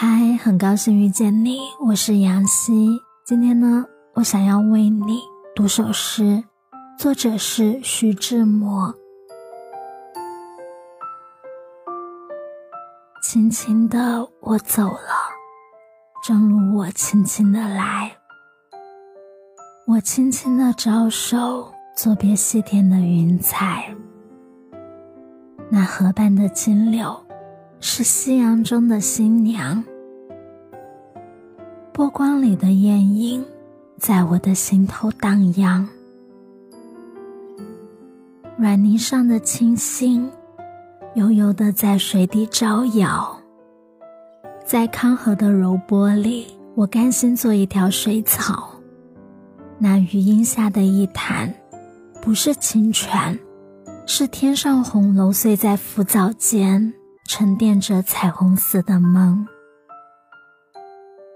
嗨，很高兴遇见你，我是杨希。今天呢，我想要为你读首诗，作者是徐志摩。轻轻的我走了，正如我轻轻的来。我轻轻的招手，作别西天的云彩。那河畔的金柳。是夕阳中的新娘，波光里的艳影，在我的心头荡漾。软泥上的青荇，悠悠的在水底招摇。在康河的柔波里，我甘心做一条水草。那余荫下的一潭，不是清泉，是天上红楼碎在浮藻间。沉淀着彩虹似的梦，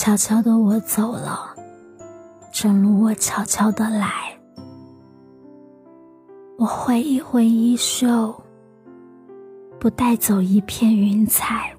悄悄的我走了，正如我悄悄的来。我挥一挥衣袖，不带走一片云彩。